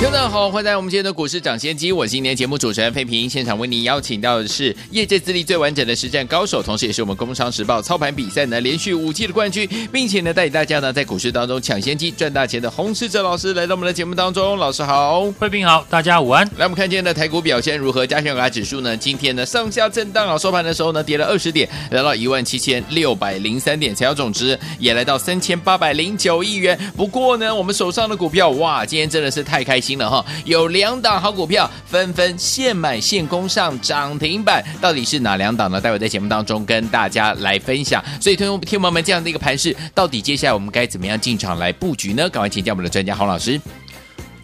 听众好，欢迎来到我们今天的股市抢先机。我是今天节目主持人费平，现场为您邀请到的是业界资历最完整的实战高手，同时也是我们工商时报操盘比赛呢连续五季的冠军，并且呢带领大家呢在股市当中抢先机赚大钱的洪士哲老师来到我们的节目当中。老师好，费平好，大家午安。来，我们看今天的台股表现如何？加权股价指数呢？今天呢上下震荡啊，收盘的时候呢跌了二十点，来到一万七千六百零三点，成交总值也来到三千八百零九亿元。不过呢，我们手上的股票哇，今天真的是太开心了哈！有两档好股票纷纷现买现攻上涨停板，到底是哪两档呢？待会在节目当中跟大家来分享。所以，听众朋友们，这样的一个盘势，到底接下来我们该怎么样进场来布局呢？赶快请教我们的专家洪老师。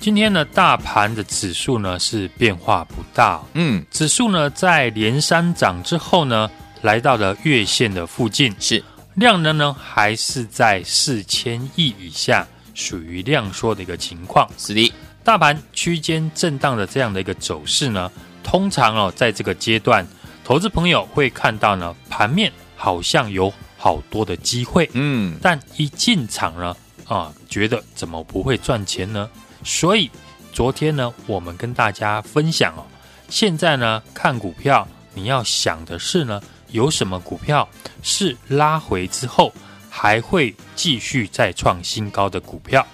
今天呢，大盘的指数呢是变化不大，嗯，指数呢在连三涨之后呢，来到了月线的附近，是量能呢还是在四千亿以下，属于量缩的一个情况，是的。大盘区间震荡的这样的一个走势呢，通常哦，在这个阶段，投资朋友会看到呢，盘面好像有好多的机会，嗯，但一进场呢，啊，觉得怎么不会赚钱呢？所以昨天呢，我们跟大家分享哦，现在呢，看股票，你要想的是呢，有什么股票是拉回之后还会继续再创新高的股票。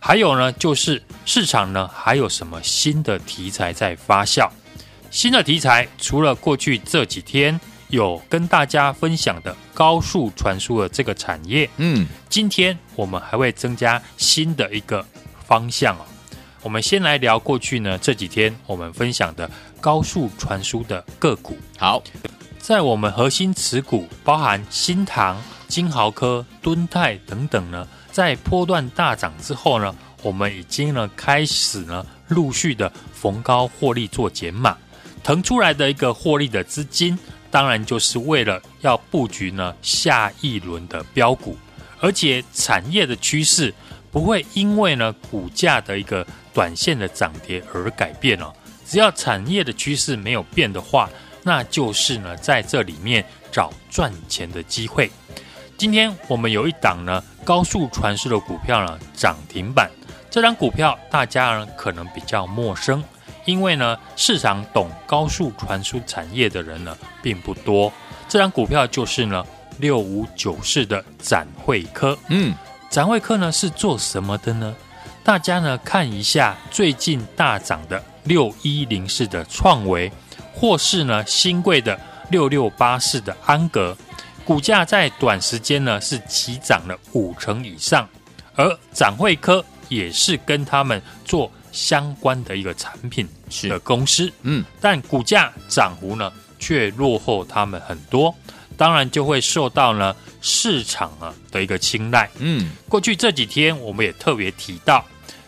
还有呢，就是市场呢，还有什么新的题材在发酵？新的题材除了过去这几天有跟大家分享的高速传输的这个产业，嗯，今天我们还会增加新的一个方向哦。我们先来聊过去呢这几天我们分享的高速传输的个股。好，在我们核心持股，包含新唐、金豪科、敦泰等等呢。在波段大涨之后呢，我们已经呢开始呢陆续的逢高获利做减码，腾出来的一个获利的资金，当然就是为了要布局呢下一轮的标股，而且产业的趋势不会因为呢股价的一个短线的涨跌而改变哦，只要产业的趋势没有变的话，那就是呢在这里面找赚钱的机会。今天我们有一档呢高速传输的股票呢涨停板，这档股票大家呢可能比较陌生，因为呢市场懂高速传输产业的人呢并不多。这档股票就是呢六五九四的展会科。嗯，展会科呢是做什么的呢？大家呢看一下最近大涨的六一零四的创维，或是呢新贵的六六八四的安格。股价在短时间呢是急涨了五成以上，而展会科也是跟他们做相关的一个产品的公司，嗯，但股价涨幅呢却落后他们很多，当然就会受到呢市场啊的一个青睐，嗯，过去这几天我们也特别提到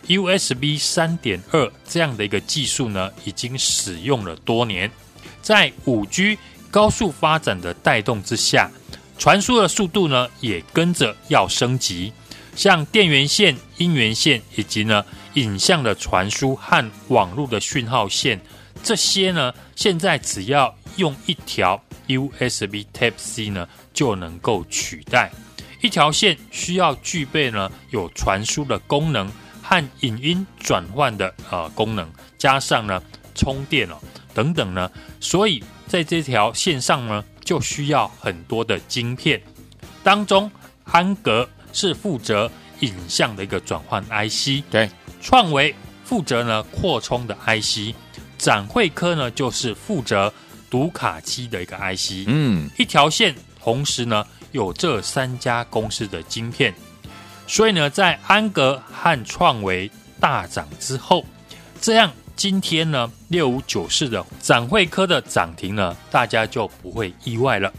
USB 三点二这样的一个技术呢已经使用了多年，在五 G 高速发展的带动之下。传输的速度呢，也跟着要升级。像电源线、音源线以及呢影像的传输和网络的讯号线，这些呢，现在只要用一条 USB Type C 呢，就能够取代。一条线需要具备呢有传输的功能和影音转换的呃功能，加上呢充电哦等等呢，所以在这条线上呢。就需要很多的晶片，当中安格是负责影像的一个转换 IC，对，创维负责呢扩充的 IC，展会科呢就是负责读卡机的一个 IC，嗯，一条线同时呢有这三家公司的晶片，所以呢在安格和创维大涨之后，这样。今天呢，六五九四的展会科的涨停呢，大家就不会意外了。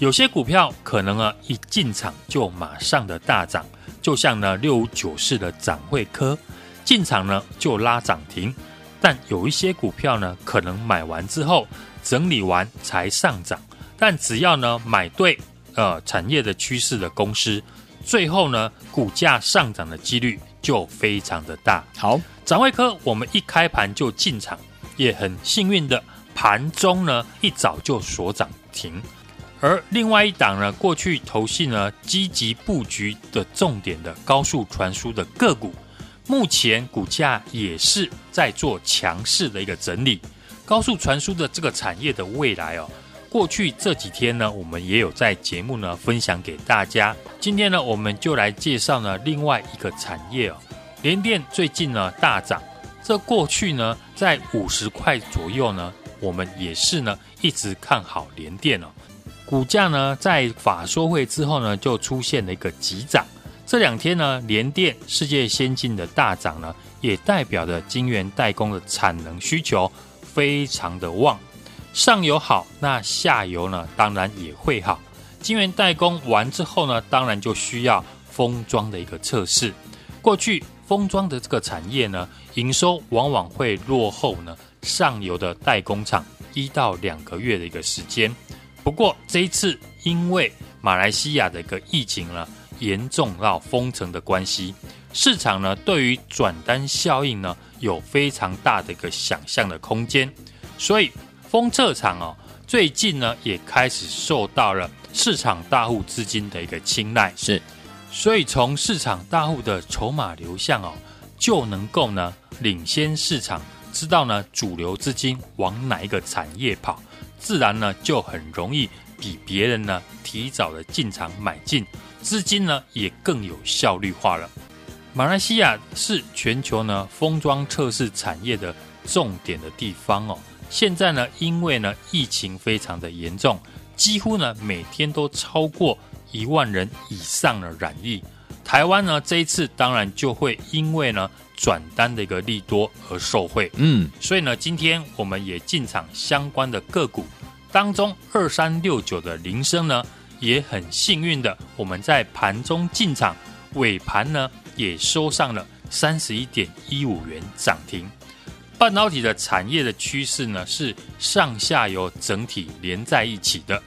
有些股票可能啊，一进场就马上的大涨，就像呢六五九四的展会科进场呢就拉涨停。但有一些股票呢，可能买完之后整理完才上涨，但只要呢买对呃产业的趋势的公司，最后呢股价上涨的几率就非常的大。好，展慧科我们一开盘就进场，也很幸运的盘中呢一早就锁涨停。而另外一档呢，过去投信呢积极布局的重点的高速传输的个股，目前股价也是在做强势的一个整理。高速传输的这个产业的未来哦，过去这几天呢，我们也有在节目呢分享给大家。今天呢，我们就来介绍呢另外一个产业哦，联电最近呢大涨，这过去呢在五十块左右呢，我们也是呢一直看好联电哦。股价呢，在法说会之后呢，就出现了一个急涨。这两天呢，联电、世界先进的大涨呢，也代表着晶圆代工的产能需求非常的旺。上游好，那下游呢，当然也会好。晶圆代工完之后呢，当然就需要封装的一个测试。过去封装的这个产业呢，营收往往会落后呢上游的代工厂一到两个月的一个时间。不过这一次，因为马来西亚的一个疫情呢严重到封城的关系，市场呢对于转单效应呢有非常大的一个想象的空间，所以封测厂哦最近呢也开始受到了市场大户资金的一个青睐，是，所以从市场大户的筹码流向哦就能够呢领先市场，知道呢主流资金往哪一个产业跑。自然呢就很容易比别人呢提早的进场买进，资金呢也更有效率化了。马来西亚是全球呢封装测试产业的重点的地方哦。现在呢因为呢疫情非常的严重，几乎呢每天都超过一万人以上的染疫。台湾呢这一次当然就会因为呢转单的一个利多而受惠，嗯，所以呢今天我们也进场相关的个股当中，二三六九的铃声呢也很幸运的，我们在盘中进场，尾盘呢也收上了三十一点一五元涨停。半导体的产业的趋势呢是上下游整体连在一起的，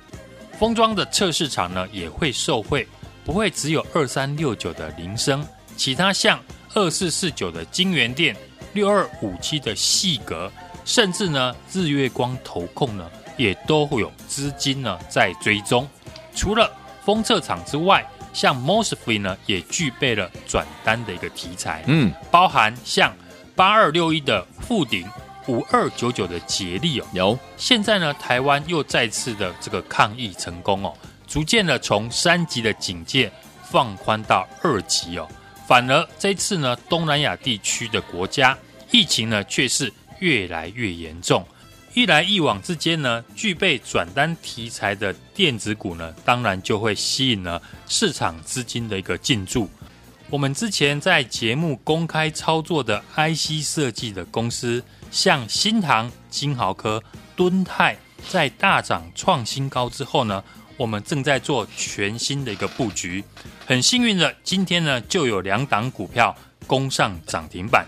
封装的测试场呢也会受惠。不会只有二三六九的铃声，其他像二四四九的晶圆电、六二五七的细格，甚至呢日月光投控呢，也都会有资金呢在追踪。除了封测厂之外，像 MOSFET 呢也具备了转单的一个题材，嗯，包含像八二六一的富鼎、五二九九的捷力哦，有。现在呢，台湾又再次的这个抗疫成功哦。逐渐的从三级的警戒放宽到二级哦，反而这次呢，东南亚地区的国家疫情呢却是越来越严重。一来一往之间呢，具备转单题材的电子股呢，当然就会吸引了市场资金的一个进驻。我们之前在节目公开操作的 IC 设计的公司，像新唐、金豪科、敦泰，在大涨创新高之后呢，我们正在做全新的一个布局，很幸运的，今天呢就有两档股票攻上涨停板。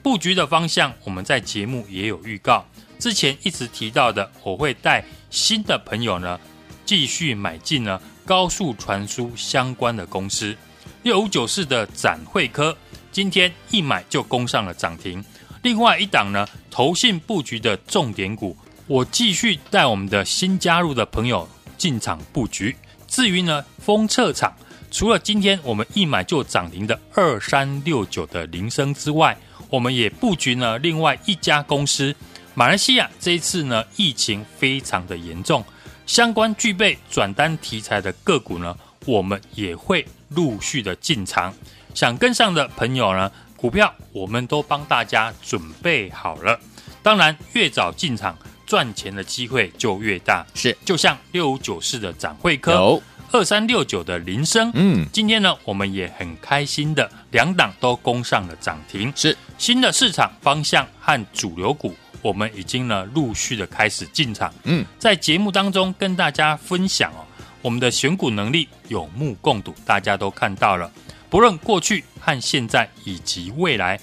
布局的方向，我们在节目也有预告。之前一直提到的，我会带新的朋友呢继续买进呢高速传输相关的公司。六五九四的展会科，今天一买就攻上了涨停。另外一档呢，投信布局的重点股，我继续带我们的新加入的朋友。进场布局。至于呢，封测厂除了今天我们一买就涨停的二三六九的铃声之外，我们也布局了另外一家公司。马来西亚这一次呢疫情非常的严重，相关具备转单题材的个股呢，我们也会陆续的进场。想跟上的朋友呢，股票我们都帮大家准备好了。当然，越早进场。赚钱的机会就越大，是就像六五九四的展会科，二三六九的菱生，嗯，今天呢，我们也很开心的两档都攻上了涨停，是新的市场方向和主流股，我们已经呢陆续的开始进场，嗯，在节目当中跟大家分享哦，我们的选股能力有目共睹，大家都看到了，不论过去和现在以及未来，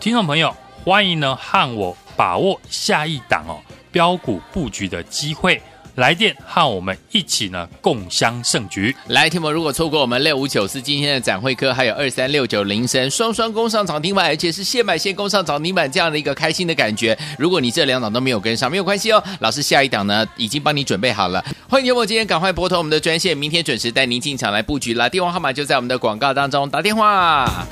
听众朋友欢迎呢和我把握下一档哦。标股布局的机会，来电和我们一起呢共襄盛举。来，听友如果错过我们六五九四今天的展会科，还有二三六九铃声双双攻上涨停板，而且是现买现攻上涨停板这样的一个开心的感觉。如果你这两档都没有跟上，没有关系哦，老师下一档呢已经帮你准备好了。欢迎听友今天赶快拨通我们的专线，明天准时带您进场来布局啦。电话号码就在我们的广告当中，打电话。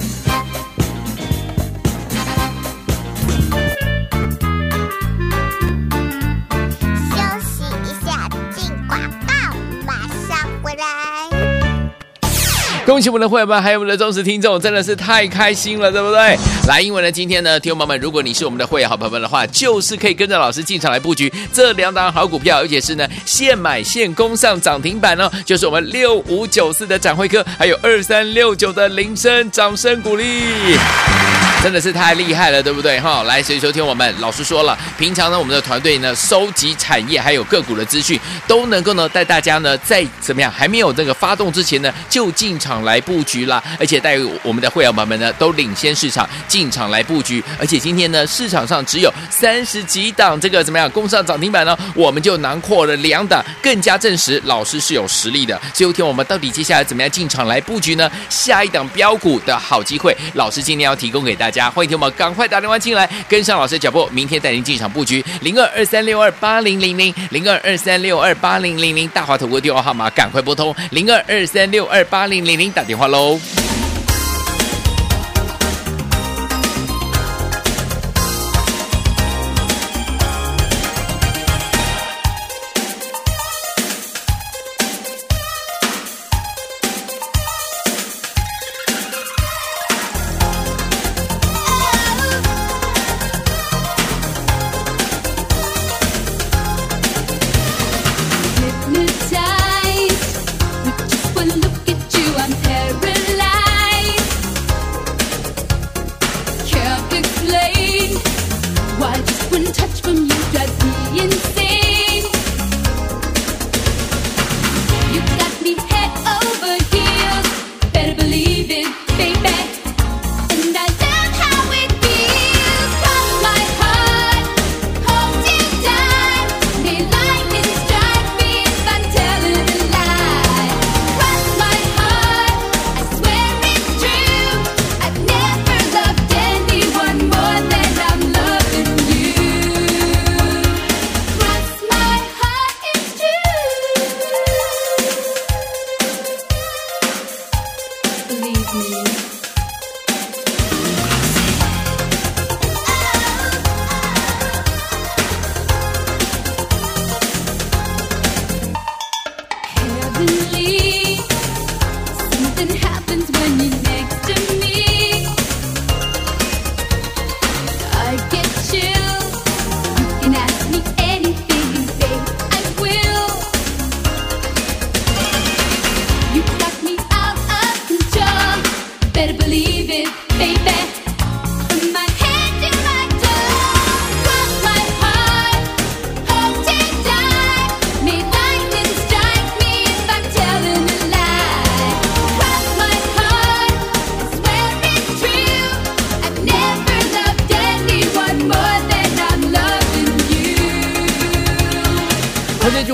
恭喜我们的会员们，还有我们的忠实听众，真的是太开心了，对不对？来，因为呢，今天呢，听众朋友们，如果你是我们的会员好朋友们的话，就是可以跟着老师进场来布局这两档好股票，而且是呢现买现攻上涨停板哦，就是我们六五九四的展会科，还有二三六九的铃声，掌声鼓励。真的是太厉害了，对不对？哈，来，所以收听我们老师说了，平常呢，我们的团队呢，收集产业还有个股的资讯，都能够呢带大家呢，在怎么样还没有这个发动之前呢，就进场来布局啦，而且带我们的会员朋友们呢，都领先市场进场来布局，而且今天呢，市场上只有三十几档这个怎么样攻上涨停板呢，我们就囊括了两档，更加证实老师是有实力的。最后听我们到底接下来怎么样进场来布局呢？下一档标股的好机会，老师今天要提供给大家。家欢迎听我们赶快打电话进来，跟上老师的脚步，明天带您进场布局零二二三六二八零零零零二二三六二八零零零大华投顾电话号码，赶快拨通零二二三六二八零零零打电话喽。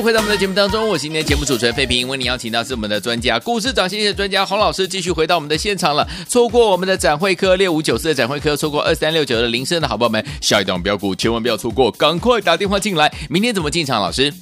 回到我们的节目当中，我是今天节目主持人费平，为您邀请到是我们的专家，股市涨先机的专家洪老师，继续回到我们的现场了。错过我们的展会科六五九四的展会科，错过二三六九的铃声的好朋友们，下一档标股千万不要错过，赶快打电话进来。明天怎么进场？老师，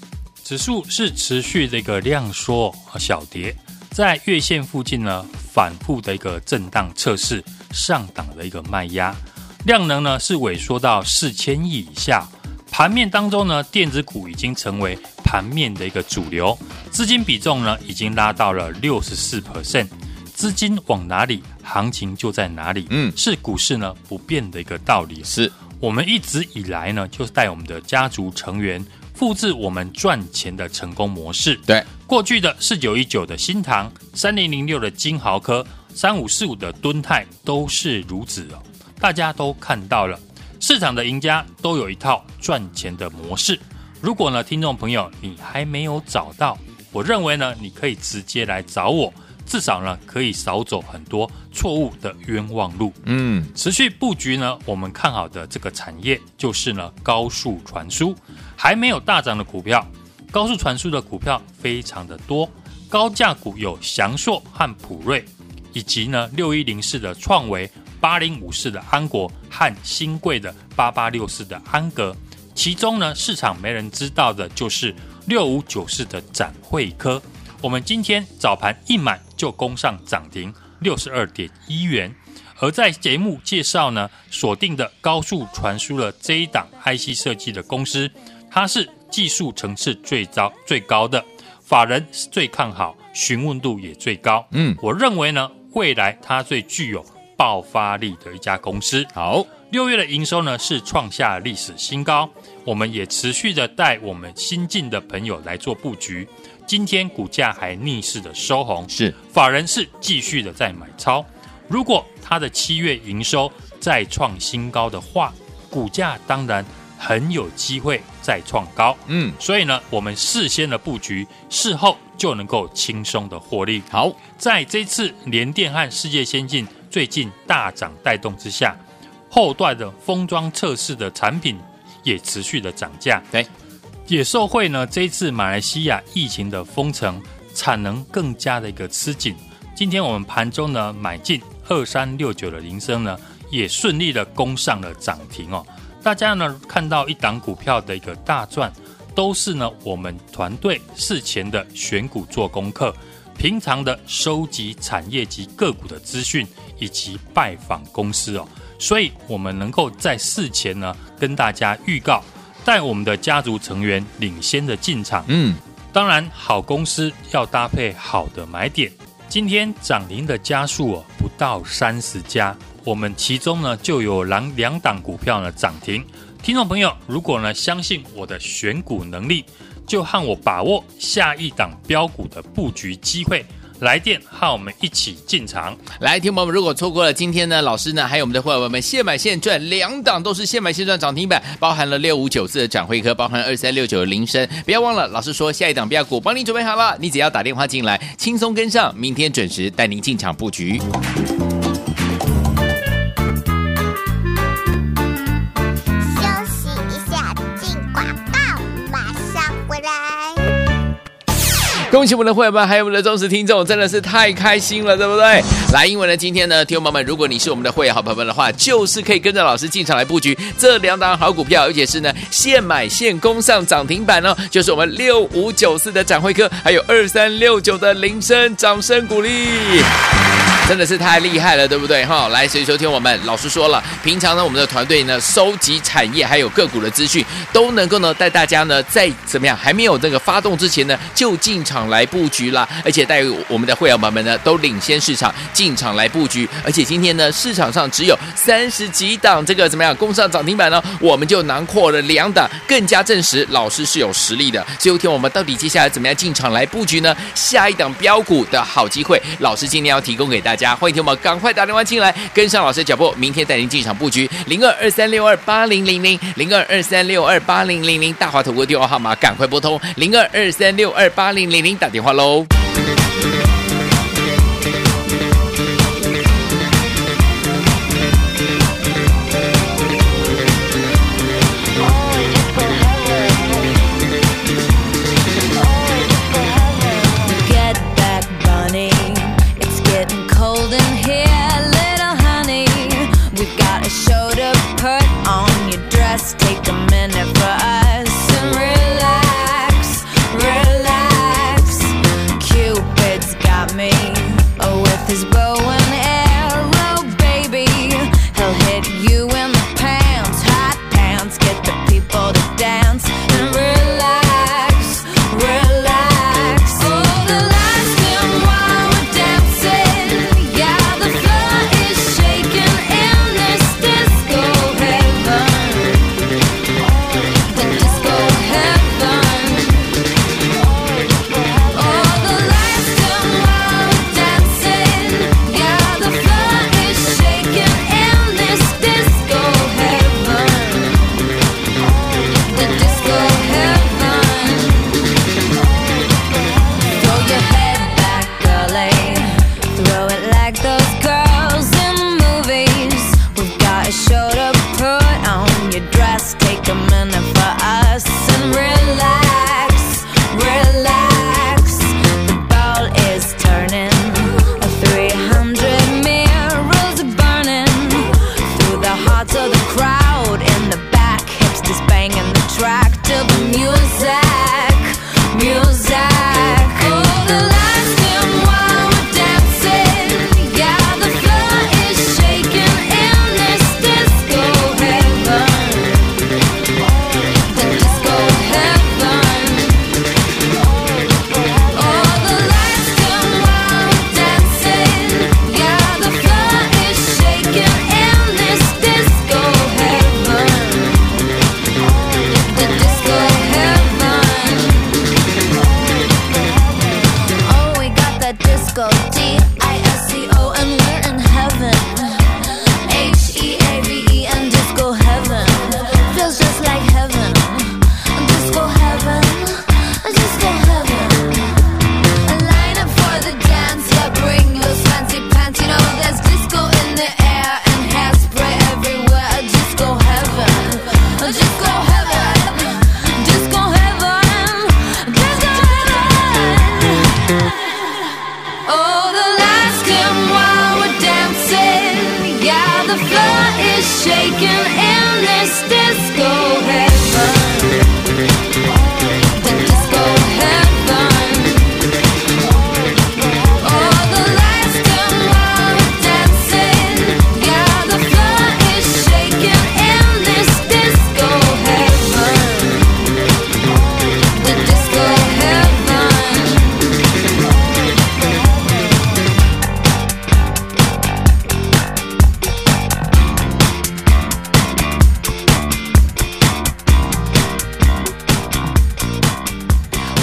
指数是持续的一个量缩和小跌，在月线附近呢反复的一个震荡测试上档的一个卖压，量能呢是萎缩到四千亿以下。盘面当中呢，电子股已经成为盘面的一个主流，资金比重呢已经拉到了六十四 percent，资金往哪里，行情就在哪里。嗯，是股市呢不变的一个道理。是我们一直以来呢，就是带我们的家族成员复制我们赚钱的成功模式。对，过去的四九一九的新塘，三零零六的金豪科，三五四五的敦泰都是如此哦，大家都看到了。市场的赢家都有一套赚钱的模式。如果呢，听众朋友你还没有找到，我认为呢，你可以直接来找我，至少呢，可以少走很多错误的冤枉路。嗯，持续布局呢，我们看好的这个产业就是呢，高速传输还没有大涨的股票，高速传输的股票非常的多，高价股有翔硕和普瑞，以及呢六一零四的创惟、八零五四的安国和新贵的八八六四的安格。其中呢，市场没人知道的就是六五九四的展会科。我们今天早盘一买就攻上涨停六十二点一元。而在节目介绍呢，锁定的高速传输了这一档 IC 设计的公司，它是技术层次最高最高的，法人最看好，询问度也最高。嗯，我认为呢，未来它最具有爆发力的一家公司。好，六月的营收呢是创下历史新高，我们也持续的带我们新进的朋友来做布局。今天股价还逆势的收红，是法人是继续的在买超。如果它的七月营收再创新高的话，股价当然很有机会再创高。嗯，所以呢，我们事先的布局，事后就能够轻松的获利。好，在这次联电和世界先进最近大涨带动之下，后段的封装测试的产品也持续的涨价。对。也受惠呢，这一次马来西亚疫情的封城，产能更加的一个吃紧。今天我们盘中呢买进二三六九的铃声呢，也顺利的攻上了涨停哦。大家呢看到一档股票的一个大赚，都是呢我们团队事前的选股做功课，平常的收集产业及个股的资讯，以及拜访公司哦，所以我们能够在事前呢跟大家预告。带我们的家族成员领先的进场，嗯，当然好公司要搭配好的买点。今天涨停的家数哦不到三十家，我们其中呢就有两两档股票呢涨停。听众朋友，如果呢相信我的选股能力，就和我把握下一档标股的布局机会。来电和我们一起进场。来，听友们，如果错过了今天呢，老师呢，还有我们的会员们，现买现赚，两档都是现买现赚涨停板，包含了六五九四的展会科，包含二三六九的铃声。不要忘了，老师说下一档标股帮你准备好了，你只要打电话进来，轻松跟上，明天准时带您进场布局。恭喜我们的会员们，还有我们的忠实听众，真的是太开心了，对不对？来，因为呢，今天呢，听众朋友们，如果你是我们的会员好朋友们的话，就是可以跟着老师进场来布局这两档好股票，而且是呢，现买现攻上涨停板哦，就是我们六五九四的展会科，还有二三六九的铃声，掌声鼓励。真的是太厉害了，对不对？哈，来，所以收听我们老师说了，平常呢，我们的团队呢，收集产业还有个股的资讯，都能够呢带大家呢，在怎么样还没有这个发动之前呢，就进场来布局啦，而且带我们的会员朋友们呢，都领先市场进场来布局，而且今天呢，市场上只有三十几档这个怎么样攻上涨停板呢？我们就囊括了两档，更加证实老师是有实力的。最后一天我们到底接下来怎么样进场来布局呢？下一档标股的好机会，老师今天要提供给大家。欢迎听我们赶快打电话进来，跟上老师的脚步，明天带您进场布局零二二三六二八零零零零二二三六二八零零零大华投顾电话号码，赶快拨通零二二三六二八零零零打电话喽。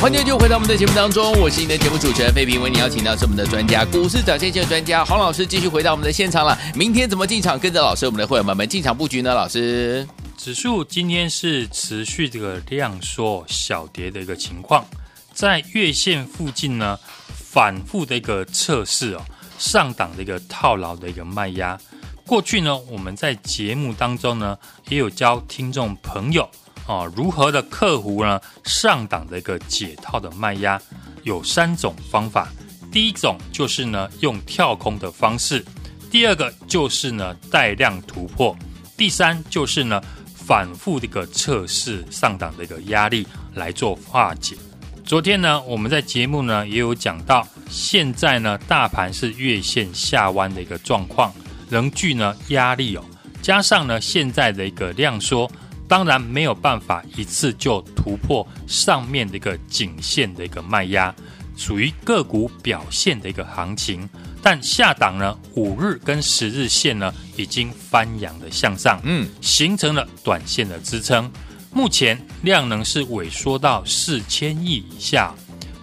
欢迎就回到我们的节目当中，我是你的节目主持人费平，为你邀请到是我们的专家，股市涨先线的专家黄老师，继续回到我们的现场了。明天怎么进场？跟着老师，我们的会员们们进场布局呢？老师，指数今天是持续这个量缩小跌的一个情况，在月线附近呢反复的一个测试哦，上档的一个套牢的一个卖压。过去呢，我们在节目当中呢也有教听众朋友。哦，如何的克服呢？上档的一个解套的卖压有三种方法。第一种就是呢，用跳空的方式；第二个就是呢，带量突破；第三就是呢，反复的一个测试上档的一个压力来做化解。昨天呢，我们在节目呢也有讲到，现在呢，大盘是月线下弯的一个状况，仍具呢压力哦，加上呢现在的一个量缩。当然没有办法一次就突破上面的一个颈线的一个卖压，属于个股表现的一个行情。但下档呢，五日跟十日线呢已经翻扬的向上，嗯，形成了短线的支撑。目前量能是萎缩到四千亿以下，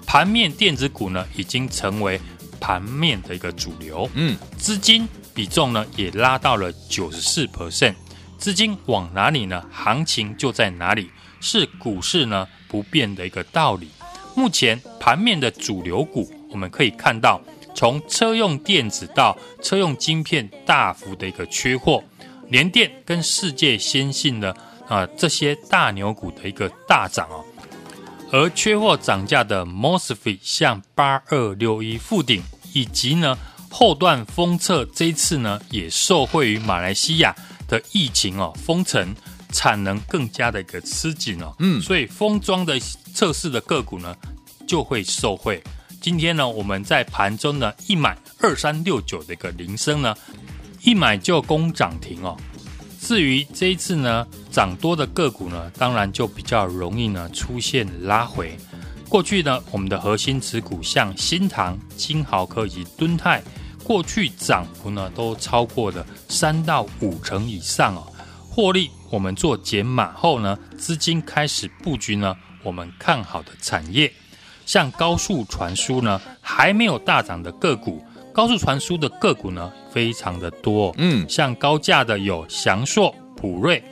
盘面电子股呢已经成为盘面的一个主流，嗯，资金比重呢也拉到了九十四 percent。资金往哪里呢？行情就在哪里，是股市呢不变的一个道理。目前盘面的主流股，我们可以看到，从车用电子到车用晶片大幅的一个缺货，联电跟世界先进的啊这些大牛股的一个大涨哦，而缺货涨价的 MOSFET 像八二六一附顶，以及呢后段封测这次呢也受惠于马来西亚。的疫情哦，封城产能更加的一个吃紧哦，嗯，所以封装的测试的个股呢就会受惠。今天呢，我们在盘中呢一买二三六九的一个铃声呢，一买就攻涨停哦。至于这一次呢涨多的个股呢，当然就比较容易呢出现拉回。过去呢，我们的核心持股像新塘、金豪科以及敦泰。过去涨幅呢都超过了三到五成以上哦，获利我们做减码后呢，资金开始布局呢我们看好的产业，像高速传输呢还没有大涨的个股，高速传输的个股呢非常的多，嗯，像高价的有翔硕、普瑞，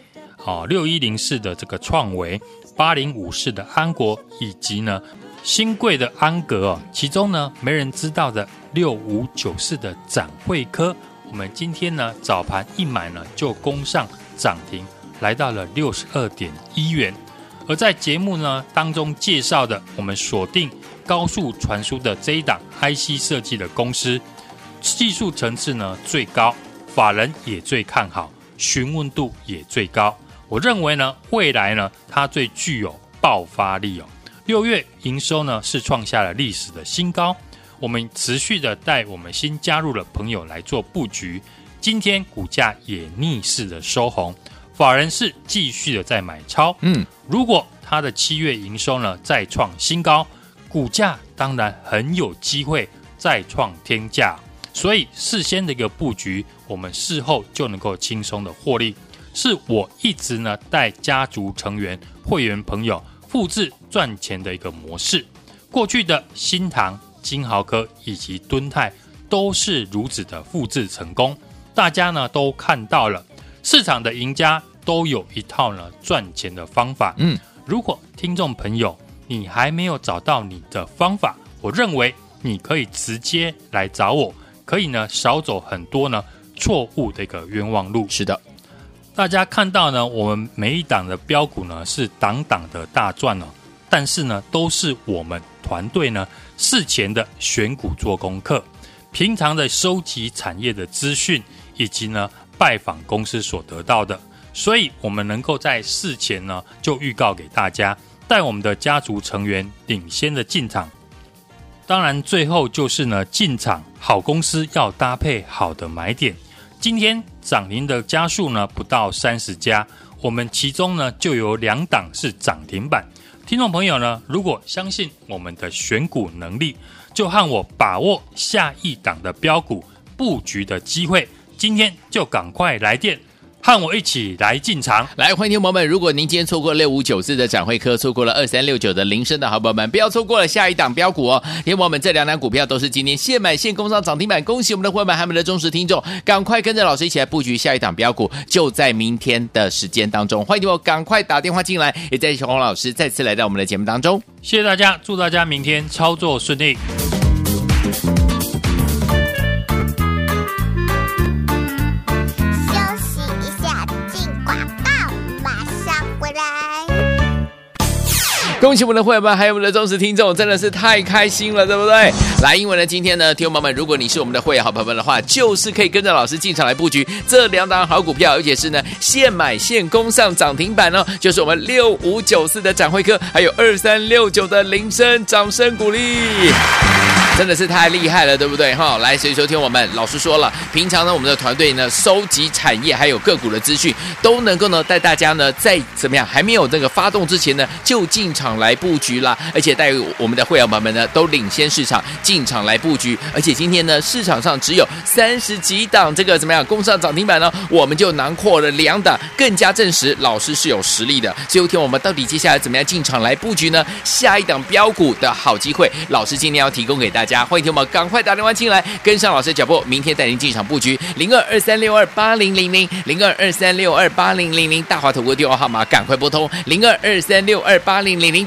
啊六一零四的这个创维，八零五四的安国，以及呢新贵的安格哦，其中呢没人知道的。六五九四的展慧科，我们今天呢早盘一买呢就攻上涨停，来到了六十二点一元。而在节目呢当中介绍的，我们锁定高速传输的这一档 IC 设计的公司，技术层次呢最高，法人也最看好，询问度也最高。我认为呢未来呢它最具有爆发力哦。六月营收呢是创下了历史的新高。我们持续的带我们新加入的朋友来做布局，今天股价也逆势的收红，法人是继续的在买超。嗯，如果它的七月营收呢再创新高，股价当然很有机会再创天价。所以事先的一个布局，我们事后就能够轻松的获利。是我一直呢带家族成员、会员朋友复制赚钱的一个模式。过去的新唐。金豪科以及敦泰都是如此的复制成功。大家呢都看到了，市场的赢家都有一套呢赚钱的方法。嗯，如果听众朋友你还没有找到你的方法，我认为你可以直接来找我，可以呢少走很多呢错误的一个冤枉路。是的，大家看到呢，我们每一档的标股呢是档档的大赚哦，但是呢都是我们团队呢事前的选股做功课，平常的收集产业的资讯。以及呢，拜访公司所得到的，所以我们能够在事前呢就预告给大家，带我们的家族成员领先的进场。当然，最后就是呢进场好公司要搭配好的买点。今天涨停的家数呢不到三十家，我们其中呢就有两档是涨停板。听众朋友呢，如果相信我们的选股能力，就和我把握下一档的标股布局的机会。今天就赶快来电，和我一起来进场。来，欢迎听友们，如果您今天错过六五九四的展会科，错过了二三六九的铃声的好朋友们，不要错过了下一档标股哦。听友们，这两档股票都是今天现买现攻上涨停板，恭喜我们的会员，还有我们的忠实听众，赶快跟着老师一起来布局下一档标股，就在明天的时间当中。欢迎听我赶快打电话进来，也在小洪老师再次来到我们的节目当中。谢谢大家，祝大家明天操作顺利。恭喜我们的会员们，还有我们的忠实听众，真的是太开心了，对不对？来，因为呢，今天呢，听众朋友们，如果你是我们的会员好朋友们的话，就是可以跟着老师进场来布局这两档好股票，而且是呢现买现攻上涨停板哦，就是我们六五九四的展会科，还有二三六九的铃声，掌声鼓励。真的是太厉害了，对不对？哈，来，所以说听我们老师说了，平常呢，我们的团队呢，收集产业还有个股的资讯，都能够呢带大家呢，在怎么样还没有这个发动之前呢，就进场来布局啦，而且带我们的会员朋友们呢，都领先市场进场来布局，而且今天呢，市场上只有三十几档这个怎么样攻上涨停板呢，我们就囊括了两档，更加证实老师是有实力的。最后听我们到底接下来怎么样进场来布局呢？下一档标股的好机会，老师今天要提供给大家。欢迎听我们赶快打电话进来，跟上老师的脚步，明天带您进场布局零二二三六二八零零零零二二三六二八零零零大华投顾电话号码，赶快拨通零二二三六二八零零零